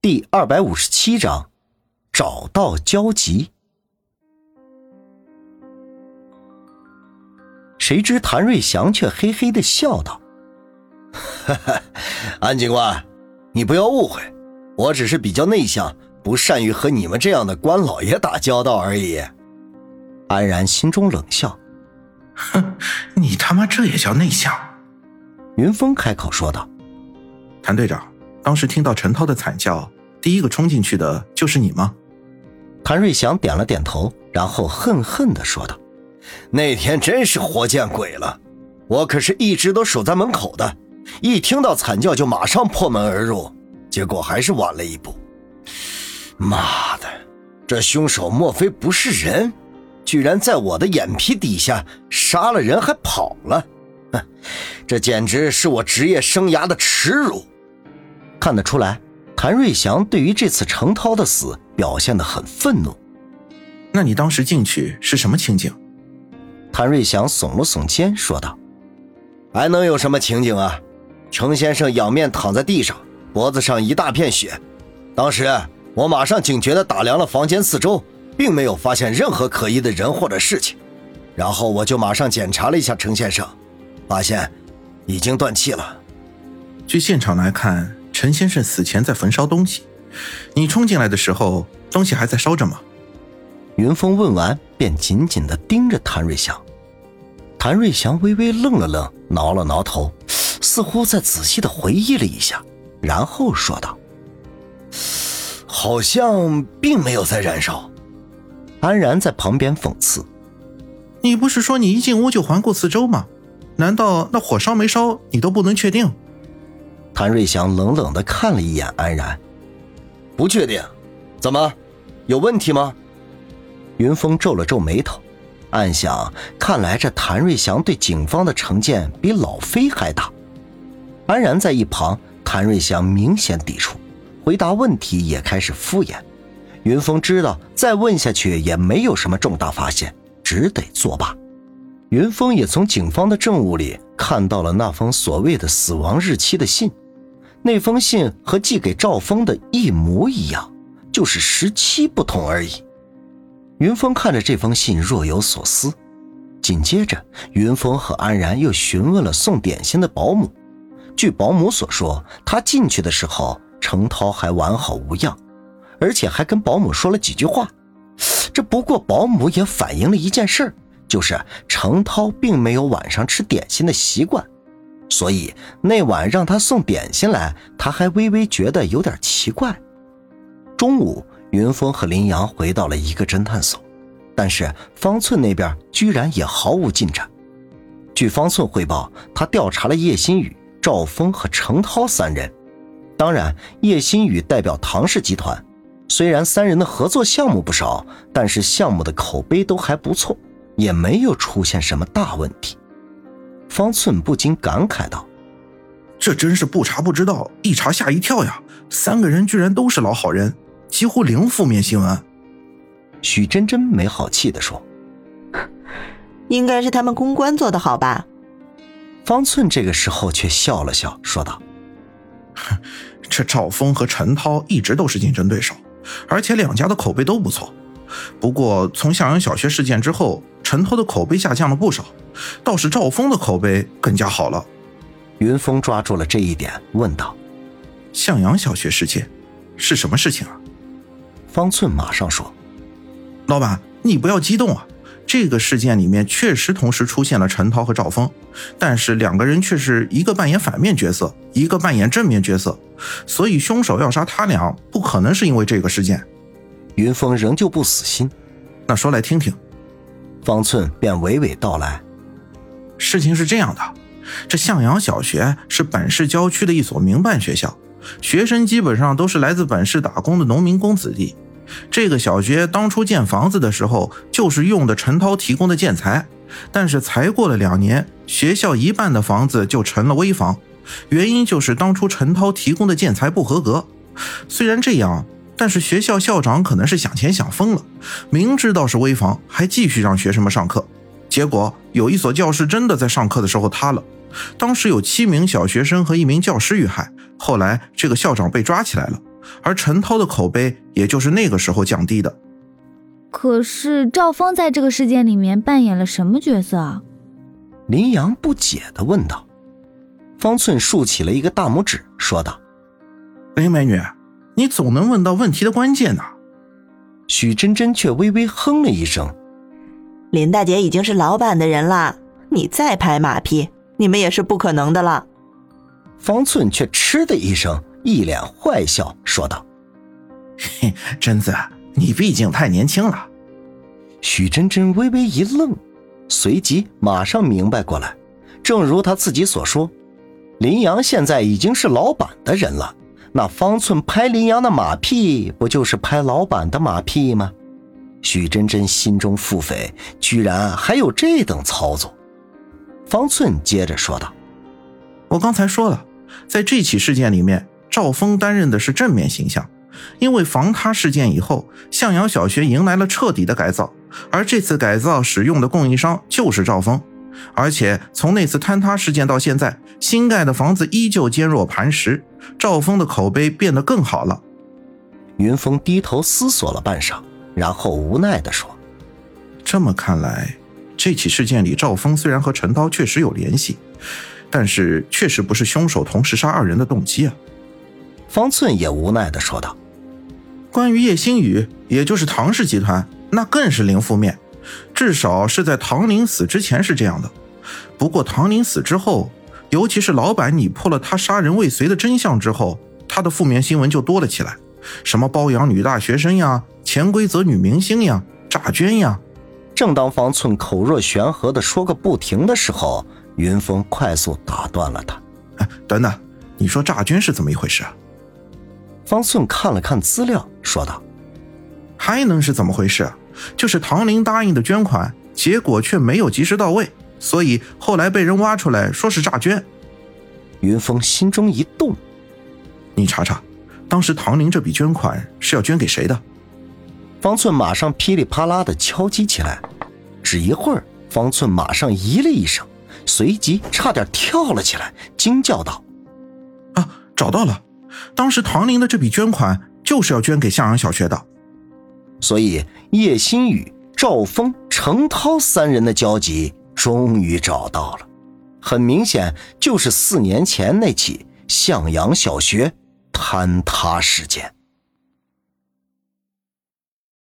第二百五十七章，找到交集。谁知谭瑞祥却嘿嘿的笑道：“哈哈，安警官，你不要误会，我只是比较内向，不善于和你们这样的官老爷打交道而已。”安然心中冷笑：“哼，你他妈这也叫内向？”云峰开口说道：“谭队长，当时听到陈涛的惨叫，第一个冲进去的就是你吗？”谭瑞祥点了点头，然后恨恨的说道。那天真是活见鬼了！我可是一直都守在门口的，一听到惨叫就马上破门而入，结果还是晚了一步。妈的，这凶手莫非不是人？居然在我的眼皮底下杀了人还跑了！哼，这简直是我职业生涯的耻辱！看得出来，谭瑞祥对于这次程涛的死表现得很愤怒。那你当时进去是什么情景？谭瑞祥耸了耸肩，说道：“还能有什么情景啊？程先生仰面躺在地上，脖子上一大片血。当时我马上警觉地打量了房间四周，并没有发现任何可疑的人或者事情。然后我就马上检查了一下程先生，发现已经断气了。据现场来看，陈先生死前在焚烧东西。你冲进来的时候，东西还在烧着吗？”云峰问完，便紧紧的盯着谭瑞祥。谭瑞祥微微愣了愣，挠了挠头，似乎在仔细的回忆了一下，然后说道：“好像并没有在燃烧。”安然在旁边讽刺：“你不是说你一进屋就环顾四周吗？难道那火烧没烧你都不能确定？”谭瑞祥冷冷的看了一眼安然：“不确定？怎么？有问题吗？”云峰皱了皱眉头。暗想，看来这谭瑞祥对警方的成见比老飞还大。安然在一旁，谭瑞祥明显抵触，回答问题也开始敷衍。云峰知道再问下去也没有什么重大发现，只得作罢。云峰也从警方的证物里看到了那封所谓的死亡日期的信，那封信和寄给赵峰的一模一样，就是时期不同而已。云峰看着这封信，若有所思。紧接着，云峰和安然又询问了送点心的保姆。据保姆所说，他进去的时候，程涛还完好无恙，而且还跟保姆说了几句话。这不过，保姆也反映了一件事，就是程涛并没有晚上吃点心的习惯，所以那晚让他送点心来，他还微微觉得有点奇怪。中午。云峰和林阳回到了一个侦探所，但是方寸那边居然也毫无进展。据方寸汇报，他调查了叶新宇、赵峰和程涛三人。当然，叶新宇代表唐氏集团，虽然三人的合作项目不少，但是项目的口碑都还不错，也没有出现什么大问题。方寸不禁感慨道：“这真是不查不知道，一查吓一跳呀！三个人居然都是老好人。”几乎零负面新闻。许真真没好气地说：“ 应该是他们公关做得好吧？”方寸这个时候却笑了笑，说道：“这赵峰和陈涛一直都是竞争对手，而且两家的口碑都不错。不过从向阳小学事件之后，陈涛的口碑下降了不少，倒是赵峰的口碑更加好了。”云峰抓住了这一点，问道：“向阳小学事件是什么事情啊？”方寸马上说：“老板，你不要激动啊！这个事件里面确实同时出现了陈涛和赵峰，但是两个人却是一个扮演反面角色，一个扮演正面角色，所以凶手要杀他俩，不可能是因为这个事件。”云峰仍旧不死心，那说来听听。方寸便娓娓道来：“事情是这样的，这向阳小学是本市郊区的一所民办学校。”学生基本上都是来自本市打工的农民工子弟。这个小学当初建房子的时候，就是用的陈涛提供的建材。但是才过了两年，学校一半的房子就成了危房，原因就是当初陈涛提供的建材不合格。虽然这样，但是学校校长可能是想钱想疯了，明知道是危房，还继续让学生们上课。结果有一所教室真的在上课的时候塌了。当时有七名小学生和一名教师遇害，后来这个校长被抓起来了。而陈涛的口碑也就是那个时候降低的。可是赵峰在这个事件里面扮演了什么角色啊？林阳不解的问道。方寸竖起了一个大拇指，说道：“哎美女，你总能问到问题的关键呢。”许真真却微微哼了一声：“林大姐已经是老板的人了，你再拍马屁，你们也是不可能的了。”方寸却嗤的一声，一脸坏笑，说道：“嘿，贞子，你毕竟太年轻了。”许真真微微一愣，随即马上明白过来，正如他自己所说。林阳现在已经是老板的人了，那方寸拍林阳的马屁，不就是拍老板的马屁吗？许真真心中腹诽，居然还有这等操作。方寸接着说道：“我刚才说了，在这起事件里面，赵峰担任的是正面形象，因为防塌事件以后，向阳小学迎来了彻底的改造，而这次改造使用的供应商就是赵峰。”而且从那次坍塌事件到现在，新盖的房子依旧坚若磐石，赵峰的口碑变得更好了。云峰低头思索了半晌，然后无奈地说：“这么看来，这起事件里赵峰虽然和陈涛确实有联系，但是确实不是凶手同时杀二人的动机啊。”方寸也无奈地说道：“关于叶星宇，也就是唐氏集团，那更是零负面。”至少是在唐宁死之前是这样的，不过唐宁死之后，尤其是老板你破了他杀人未遂的真相之后，他的负面新闻就多了起来，什么包养女大学生呀、潜规则女明星呀、诈捐呀。正当方寸口若悬河的说个不停的时候，云峰快速打断了他：“哎，等等，你说诈捐是怎么一回事啊？”方寸看了看资料，说道：“还能是怎么回事？”就是唐林答应的捐款，结果却没有及时到位，所以后来被人挖出来说是诈捐。云峰心中一动，你查查，当时唐林这笔捐款是要捐给谁的？方寸马上噼里啪啦的敲击起来，只一会儿，方寸马上咦了一声，随即差点跳了起来，惊叫道：“啊，找到了！当时唐林的这笔捐款就是要捐给向阳小学的。”所以，叶新宇、赵峰、程涛三人的交集终于找到了，很明显就是四年前那起向阳小学坍塌事件。